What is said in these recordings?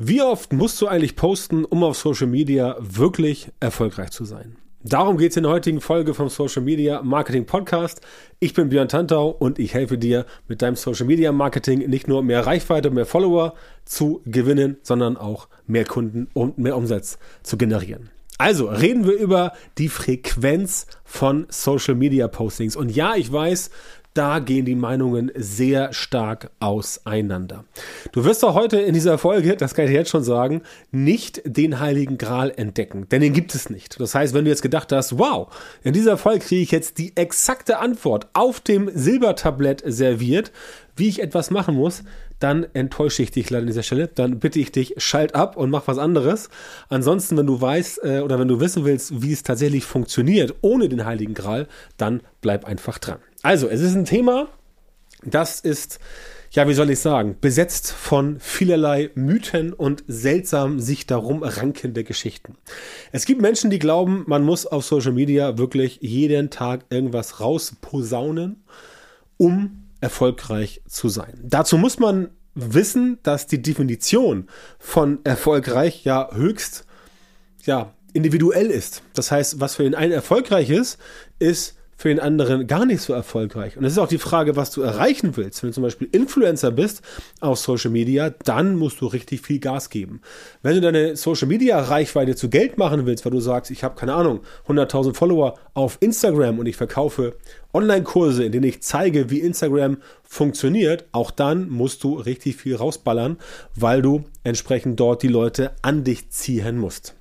Wie oft musst du eigentlich posten, um auf Social Media wirklich erfolgreich zu sein? Darum geht es in der heutigen Folge vom Social Media Marketing Podcast. Ich bin Björn Tantau und ich helfe dir mit deinem Social Media Marketing nicht nur mehr Reichweite, mehr Follower zu gewinnen, sondern auch mehr Kunden und mehr Umsatz zu generieren. Also reden wir über die Frequenz von Social Media Postings. Und ja, ich weiß, da gehen die Meinungen sehr stark auseinander. Du wirst auch heute in dieser Folge, das kann ich jetzt schon sagen, nicht den Heiligen Gral entdecken, denn den gibt es nicht. Das heißt, wenn du jetzt gedacht hast, wow, in dieser Folge kriege ich jetzt die exakte Antwort auf dem Silbertablett serviert, wie ich etwas machen muss, dann enttäusche ich dich leider an dieser Stelle. Dann bitte ich dich, schalt ab und mach was anderes. Ansonsten, wenn du weißt äh, oder wenn du wissen willst, wie es tatsächlich funktioniert ohne den Heiligen Gral, dann bleib einfach dran. Also, es ist ein Thema, das ist, ja, wie soll ich sagen, besetzt von vielerlei Mythen und seltsam sich darum rankende Geschichten. Es gibt Menschen, die glauben, man muss auf Social Media wirklich jeden Tag irgendwas rausposaunen, um erfolgreich zu sein. Dazu muss man wissen, dass die Definition von erfolgreich ja höchst ja, individuell ist. Das heißt, was für den einen erfolgreich ist, ist für den anderen gar nicht so erfolgreich. Und es ist auch die Frage, was du erreichen willst. Wenn du zum Beispiel Influencer bist auf Social Media, dann musst du richtig viel Gas geben. Wenn du deine Social Media Reichweite zu Geld machen willst, weil du sagst, ich habe keine Ahnung, 100.000 Follower auf Instagram und ich verkaufe Online-Kurse, in denen ich zeige, wie Instagram funktioniert, auch dann musst du richtig viel rausballern, weil du entsprechend dort die Leute an dich ziehen musst.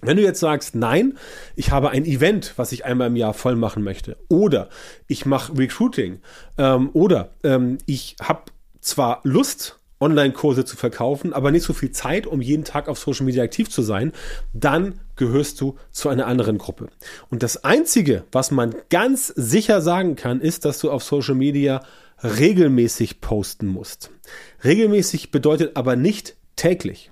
Wenn du jetzt sagst, nein, ich habe ein Event, was ich einmal im Jahr voll machen möchte, oder ich mache Recruiting, ähm, oder ähm, ich habe zwar Lust, Online-Kurse zu verkaufen, aber nicht so viel Zeit, um jeden Tag auf Social Media aktiv zu sein, dann gehörst du zu einer anderen Gruppe. Und das Einzige, was man ganz sicher sagen kann, ist, dass du auf Social Media regelmäßig posten musst. Regelmäßig bedeutet aber nicht täglich.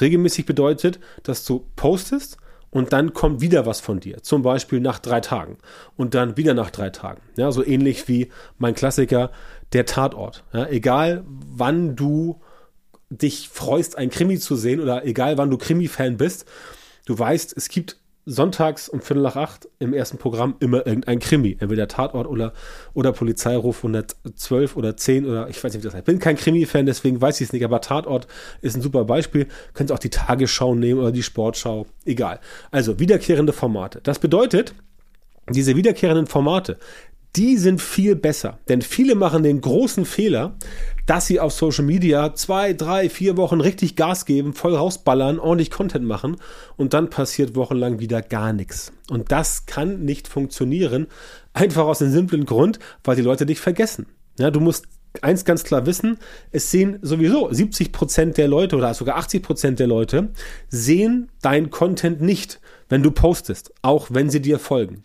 Regelmäßig bedeutet, dass du postest und dann kommt wieder was von dir. Zum Beispiel nach drei Tagen und dann wieder nach drei Tagen. Ja, so ähnlich wie mein Klassiker, der Tatort. Ja, egal wann du dich freust, ein Krimi zu sehen oder egal wann du Krimi-Fan bist, du weißt, es gibt sonntags um Viertel nach acht im ersten Programm immer irgendein Krimi. Entweder Tatort oder, oder Polizeiruf 112 oder 10 oder ich weiß nicht, wie das heißt. Ich bin kein Krimi-Fan, deswegen weiß ich es nicht, aber Tatort ist ein super Beispiel. Könnt auch die Tagesschau nehmen oder die Sportschau. Egal. Also wiederkehrende Formate. Das bedeutet, diese wiederkehrenden Formate, die sind viel besser. Denn viele machen den großen Fehler, dass sie auf Social Media zwei, drei, vier Wochen richtig Gas geben, voll rausballern, ordentlich Content machen und dann passiert wochenlang wieder gar nichts. Und das kann nicht funktionieren, einfach aus dem simplen Grund, weil die Leute dich vergessen. Ja, du musst eins ganz klar wissen, es sehen sowieso 70 Prozent der Leute oder sogar 80 Prozent der Leute sehen dein Content nicht, wenn du postest, auch wenn sie dir folgen.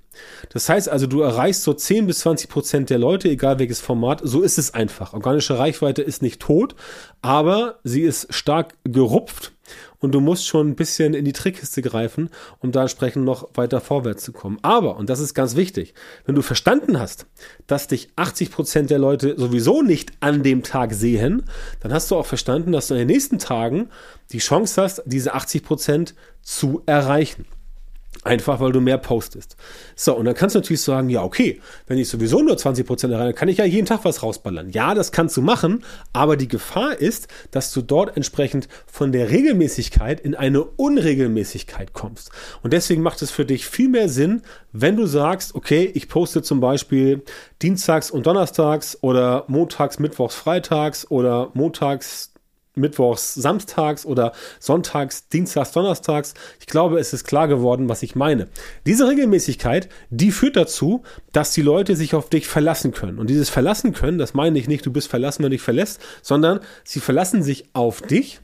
Das heißt also, du erreichst so 10 bis 20 Prozent der Leute, egal welches Format. So ist es einfach. Organische Reichweite ist nicht tot, aber sie ist stark gerupft und du musst schon ein bisschen in die Trickkiste greifen, um da entsprechend noch weiter vorwärts zu kommen. Aber, und das ist ganz wichtig, wenn du verstanden hast, dass dich 80 Prozent der Leute sowieso nicht an dem Tag sehen, dann hast du auch verstanden, dass du in den nächsten Tagen die Chance hast, diese 80 Prozent zu erreichen. Einfach weil du mehr postest. So, und dann kannst du natürlich sagen, ja, okay, wenn ich sowieso nur 20% erreiche, kann ich ja jeden Tag was rausballern. Ja, das kannst du machen, aber die Gefahr ist, dass du dort entsprechend von der Regelmäßigkeit in eine Unregelmäßigkeit kommst. Und deswegen macht es für dich viel mehr Sinn, wenn du sagst, okay, ich poste zum Beispiel Dienstags und Donnerstags oder Montags, Mittwochs, Freitags oder Montags, Mittwochs, Samstags oder Sonntags, Dienstags, Donnerstags. Ich glaube, es ist klar geworden, was ich meine. Diese Regelmäßigkeit, die führt dazu, dass die Leute sich auf dich verlassen können. Und dieses Verlassen können, das meine ich nicht, du bist verlassen, wenn du dich verlässt, sondern sie verlassen sich auf dich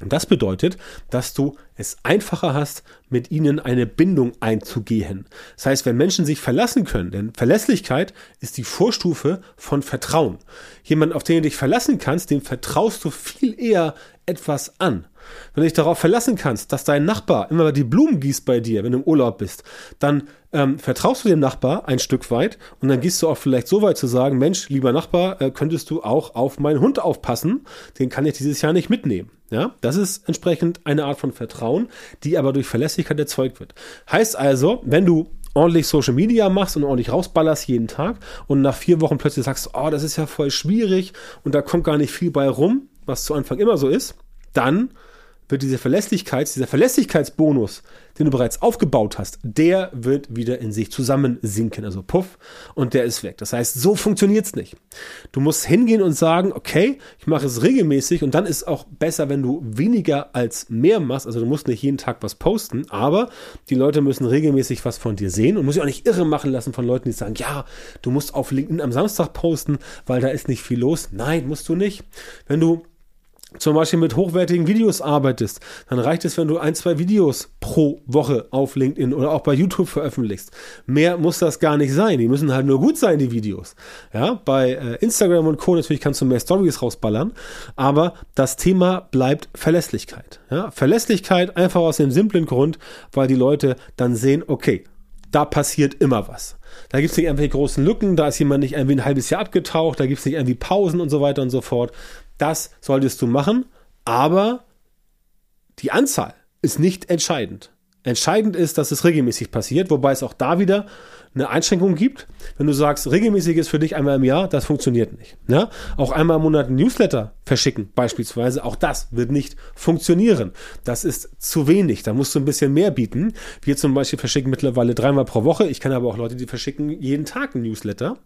und das bedeutet, dass du es einfacher hast, mit ihnen eine Bindung einzugehen. Das heißt, wenn Menschen sich verlassen können, denn Verlässlichkeit ist die Vorstufe von Vertrauen. Jemand, auf den du dich verlassen kannst, dem vertraust du viel eher etwas an, wenn du dich darauf verlassen kannst, dass dein Nachbar immer die Blumen gießt bei dir, wenn du im Urlaub bist, dann ähm, vertraust du dem Nachbar ein Stück weit und dann gehst du auch vielleicht so weit zu sagen, Mensch, lieber Nachbar, äh, könntest du auch auf meinen Hund aufpassen, den kann ich dieses Jahr nicht mitnehmen. Ja, das ist entsprechend eine Art von Vertrauen, die aber durch Verlässlichkeit erzeugt wird. Heißt also, wenn du ordentlich Social Media machst und ordentlich rausballerst jeden Tag und nach vier Wochen plötzlich sagst, oh, das ist ja voll schwierig und da kommt gar nicht viel bei rum, was zu Anfang immer so ist, dann wird diese Verlässlichkeit, dieser Verlässlichkeitsbonus, den du bereits aufgebaut hast, der wird wieder in sich zusammensinken, also puff, und der ist weg. Das heißt, so funktioniert's nicht. Du musst hingehen und sagen, okay, ich mache es regelmäßig und dann ist auch besser, wenn du weniger als mehr machst. Also du musst nicht jeden Tag was posten, aber die Leute müssen regelmäßig was von dir sehen und muss sich auch nicht irre machen lassen von Leuten, die sagen, ja, du musst auf LinkedIn am Samstag posten, weil da ist nicht viel los. Nein, musst du nicht. Wenn du zum Beispiel mit hochwertigen Videos arbeitest, dann reicht es, wenn du ein, zwei Videos pro Woche auf LinkedIn oder auch bei YouTube veröffentlichst. Mehr muss das gar nicht sein. Die müssen halt nur gut sein, die Videos. Ja, bei äh, Instagram und Co. natürlich kannst du mehr Stories rausballern, aber das Thema bleibt Verlässlichkeit. Ja, Verlässlichkeit einfach aus dem simplen Grund, weil die Leute dann sehen, okay, da passiert immer was. Da gibt es nicht irgendwelche großen Lücken, da ist jemand nicht irgendwie ein halbes Jahr abgetaucht, da gibt es nicht irgendwie Pausen und so weiter und so fort. Das solltest du machen, aber die Anzahl ist nicht entscheidend. Entscheidend ist, dass es regelmäßig passiert, wobei es auch da wieder eine Einschränkung gibt. Wenn du sagst, regelmäßig ist für dich einmal im Jahr, das funktioniert nicht. Ja? Auch einmal im Monat ein Newsletter verschicken, beispielsweise, auch das wird nicht funktionieren. Das ist zu wenig. Da musst du ein bisschen mehr bieten. Wir zum Beispiel verschicken mittlerweile dreimal pro Woche. Ich kenne aber auch Leute, die verschicken jeden Tag ein Newsletter.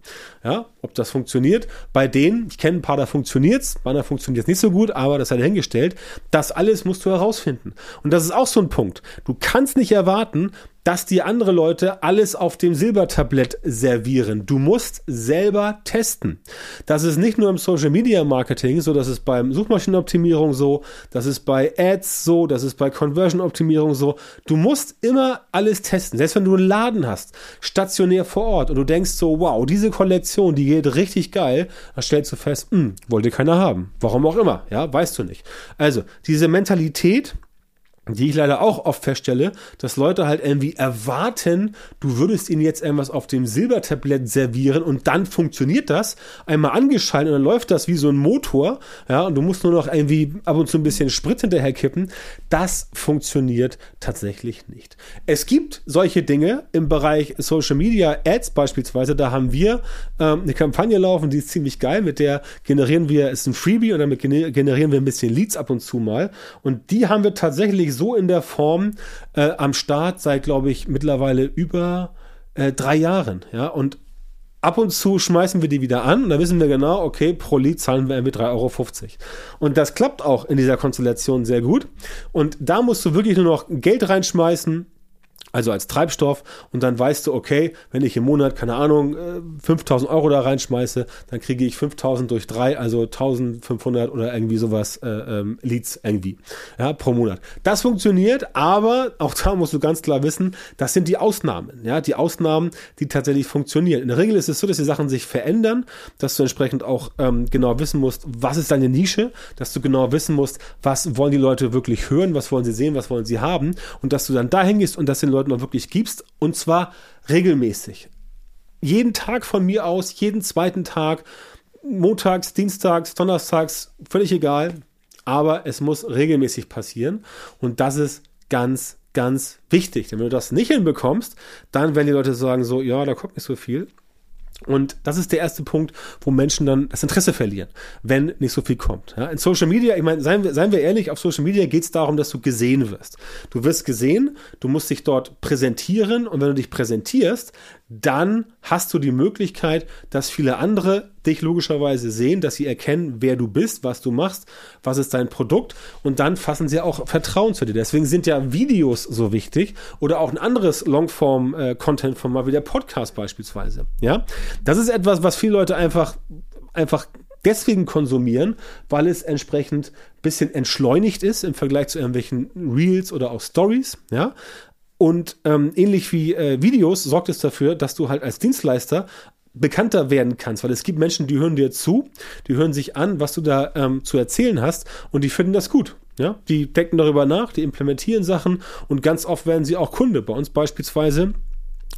Ja, ob das funktioniert. Bei denen, ich kenne ein paar, da funktioniert es, bei anderen funktioniert es nicht so gut, aber das sei dahingestellt. Das alles musst du herausfinden. Und das ist auch so ein Punkt. Du kannst nicht erwarten, dass die andere Leute alles auf dem Silbertablett servieren. Du musst selber testen. Das ist nicht nur im Social Media Marketing so, das ist beim Suchmaschinenoptimierung so, das ist bei Ads so, das ist bei Conversion Optimierung so. Du musst immer alles testen. Selbst wenn du einen Laden hast, stationär vor Ort und du denkst so, wow, diese Kollektion, die geht richtig geil, dann stellst du fest, hm, wollte keiner haben. Warum auch immer, ja, weißt du nicht. Also, diese Mentalität, die ich leider auch oft feststelle, dass Leute halt irgendwie erwarten, du würdest ihnen jetzt irgendwas auf dem Silbertablett servieren und dann funktioniert das. Einmal angeschaltet und dann läuft das wie so ein Motor, ja, und du musst nur noch irgendwie ab und zu ein bisschen Sprit hinterher kippen. Das funktioniert tatsächlich nicht. Es gibt solche Dinge im Bereich Social Media Ads beispielsweise. Da haben wir ähm, eine Kampagne laufen, die ist ziemlich geil. Mit der generieren wir, ist ein Freebie und damit generieren wir ein bisschen Leads ab und zu mal. Und die haben wir tatsächlich so in der Form äh, am Start seit, glaube ich, mittlerweile über äh, drei Jahren. Ja, und ab und zu schmeißen wir die wieder an und da wissen wir genau, okay, pro Lied zahlen wir irgendwie 3,50 Euro. Und das klappt auch in dieser Konstellation sehr gut. Und da musst du wirklich nur noch Geld reinschmeißen, also als Treibstoff und dann weißt du, okay, wenn ich im Monat, keine Ahnung, 5000 äh, Euro da reinschmeiße, dann kriege ich 5000 durch drei, also 1500 oder irgendwie sowas äh, ähm, Leads irgendwie, ja, pro Monat. Das funktioniert, aber auch da musst du ganz klar wissen, das sind die Ausnahmen, ja, die Ausnahmen, die tatsächlich funktionieren. In der Regel ist es so, dass die Sachen sich verändern, dass du entsprechend auch ähm, genau wissen musst, was ist deine Nische, dass du genau wissen musst, was wollen die Leute wirklich hören, was wollen sie sehen, was wollen sie haben und dass du dann dahin gehst und das den Leuten Leuten auch wirklich gibst und zwar regelmäßig. Jeden Tag von mir aus, jeden zweiten Tag, montags, dienstags, donnerstags, völlig egal, aber es muss regelmäßig passieren und das ist ganz, ganz wichtig. Denn wenn du das nicht hinbekommst, dann werden die Leute sagen so, ja, da kommt nicht so viel. Und das ist der erste Punkt, wo Menschen dann das Interesse verlieren, wenn nicht so viel kommt. Ja, in Social Media, ich meine, seien wir, seien wir ehrlich, auf Social Media geht es darum, dass du gesehen wirst. Du wirst gesehen, du musst dich dort präsentieren und wenn du dich präsentierst, dann hast du die Möglichkeit, dass viele andere dich logischerweise sehen, dass sie erkennen, wer du bist, was du machst, was ist dein Produkt und dann fassen sie auch Vertrauen zu dir. Deswegen sind ja Videos so wichtig oder auch ein anderes Longform-Content-Format wie der Podcast beispielsweise. Ja, das ist etwas, was viele Leute einfach einfach deswegen konsumieren, weil es entsprechend bisschen entschleunigt ist im Vergleich zu irgendwelchen Reels oder auch Stories, ja. Und ähm, ähnlich wie äh, Videos sorgt es dafür, dass du halt als Dienstleister bekannter werden kannst, weil es gibt Menschen, die hören dir zu, die hören sich an, was du da ähm, zu erzählen hast und die finden das gut. Ja, die denken darüber nach, die implementieren Sachen und ganz oft werden sie auch Kunde. Bei uns beispielsweise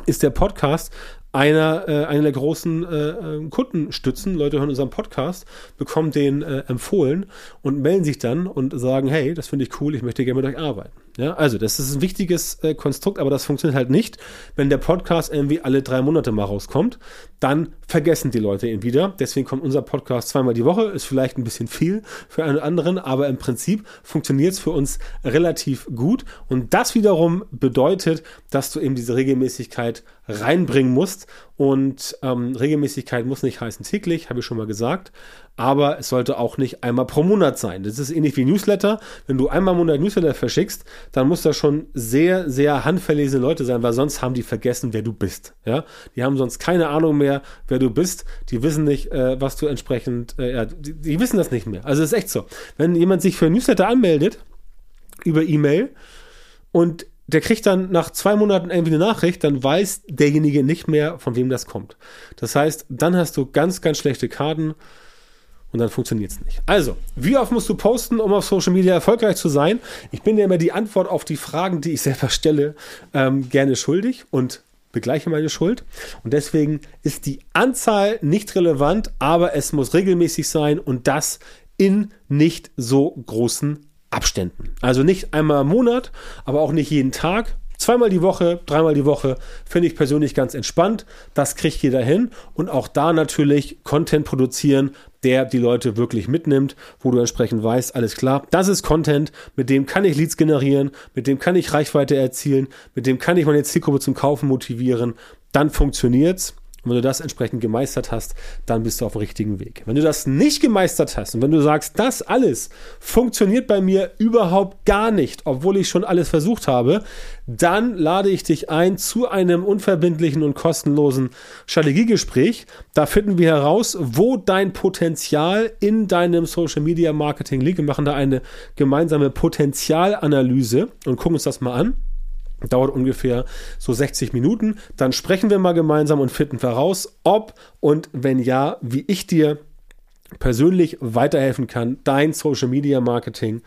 ist der Podcast einer, äh, einer der großen äh, äh, Kundenstützen. Leute hören unseren Podcast, bekommen den äh, empfohlen und melden sich dann und sagen, hey, das finde ich cool, ich möchte gerne mit euch arbeiten. Ja, also das ist ein wichtiges äh, Konstrukt, aber das funktioniert halt nicht, wenn der Podcast irgendwie alle drei Monate mal rauskommt. Dann vergessen die Leute ihn wieder. Deswegen kommt unser Podcast zweimal die Woche. Ist vielleicht ein bisschen viel für einen anderen, aber im Prinzip funktioniert es für uns relativ gut. Und das wiederum bedeutet, dass du eben diese Regelmäßigkeit reinbringen musst. Und ähm, Regelmäßigkeit muss nicht heißen täglich, habe ich schon mal gesagt aber es sollte auch nicht einmal pro Monat sein. Das ist ähnlich wie Newsletter. Wenn du einmal im Monat Newsletter verschickst, dann muss das schon sehr, sehr handverlesene Leute sein, weil sonst haben die vergessen, wer du bist. Ja, die haben sonst keine Ahnung mehr, wer du bist. Die wissen nicht, äh, was du entsprechend, äh, ja, die, die wissen das nicht mehr. Also es ist echt so. Wenn jemand sich für ein Newsletter anmeldet über E-Mail und der kriegt dann nach zwei Monaten irgendwie eine Nachricht, dann weiß derjenige nicht mehr, von wem das kommt. Das heißt, dann hast du ganz, ganz schlechte Karten und dann funktioniert es nicht. Also, wie oft musst du posten, um auf Social Media erfolgreich zu sein? Ich bin dir immer die Antwort auf die Fragen, die ich selber stelle, ähm, gerne schuldig und begleiche meine Schuld. Und deswegen ist die Anzahl nicht relevant, aber es muss regelmäßig sein und das in nicht so großen Abständen. Also nicht einmal im Monat, aber auch nicht jeden Tag, Zweimal die Woche, dreimal die Woche finde ich persönlich ganz entspannt. Das kriegt jeder hin. Und auch da natürlich Content produzieren, der die Leute wirklich mitnimmt, wo du entsprechend weißt, alles klar, das ist Content, mit dem kann ich Leads generieren, mit dem kann ich Reichweite erzielen, mit dem kann ich meine Zielgruppe zum Kaufen motivieren. Dann funktioniert's. Und wenn du das entsprechend gemeistert hast, dann bist du auf dem richtigen Weg. Wenn du das nicht gemeistert hast und wenn du sagst, das alles funktioniert bei mir überhaupt gar nicht, obwohl ich schon alles versucht habe, dann lade ich dich ein zu einem unverbindlichen und kostenlosen Strategiegespräch. Da finden wir heraus, wo dein Potenzial in deinem Social Media Marketing liegt. Wir machen da eine gemeinsame Potenzialanalyse und gucken uns das mal an. Dauert ungefähr so 60 Minuten. Dann sprechen wir mal gemeinsam und finden heraus, ob und wenn ja, wie ich dir persönlich weiterhelfen kann, dein Social Media Marketing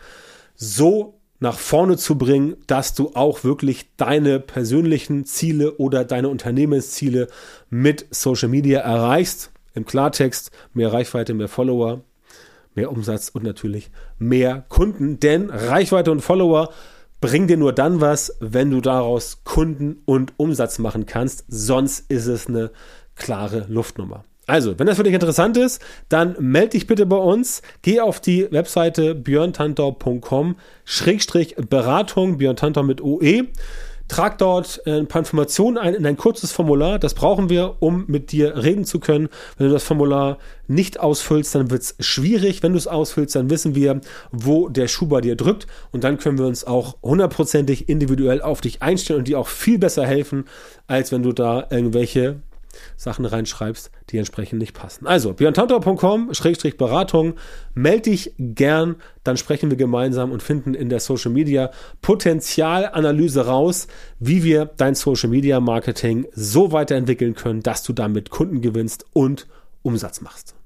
so nach vorne zu bringen, dass du auch wirklich deine persönlichen Ziele oder deine Unternehmensziele mit Social Media erreichst. Im Klartext mehr Reichweite, mehr Follower, mehr Umsatz und natürlich mehr Kunden. Denn Reichweite und Follower bringt dir nur dann was, wenn du daraus Kunden und Umsatz machen kannst. Sonst ist es eine klare Luftnummer. Also, wenn das für dich interessant ist, dann melde dich bitte bei uns. Geh auf die Webseite björntantau.com Schrägstrich Beratung, Björn mit OE. Trag dort äh, ein paar Informationen ein in ein kurzes Formular. Das brauchen wir, um mit dir reden zu können. Wenn du das Formular nicht ausfüllst, dann wird es schwierig. Wenn du es ausfüllst, dann wissen wir, wo der Schuh bei dir drückt. Und dann können wir uns auch hundertprozentig individuell auf dich einstellen und dir auch viel besser helfen, als wenn du da irgendwelche Sachen reinschreibst, die entsprechend nicht passen. Also, björntantau.com-beratung, melde dich gern, dann sprechen wir gemeinsam und finden in der Social Media Potenzialanalyse raus, wie wir dein Social Media Marketing so weiterentwickeln können, dass du damit Kunden gewinnst und Umsatz machst.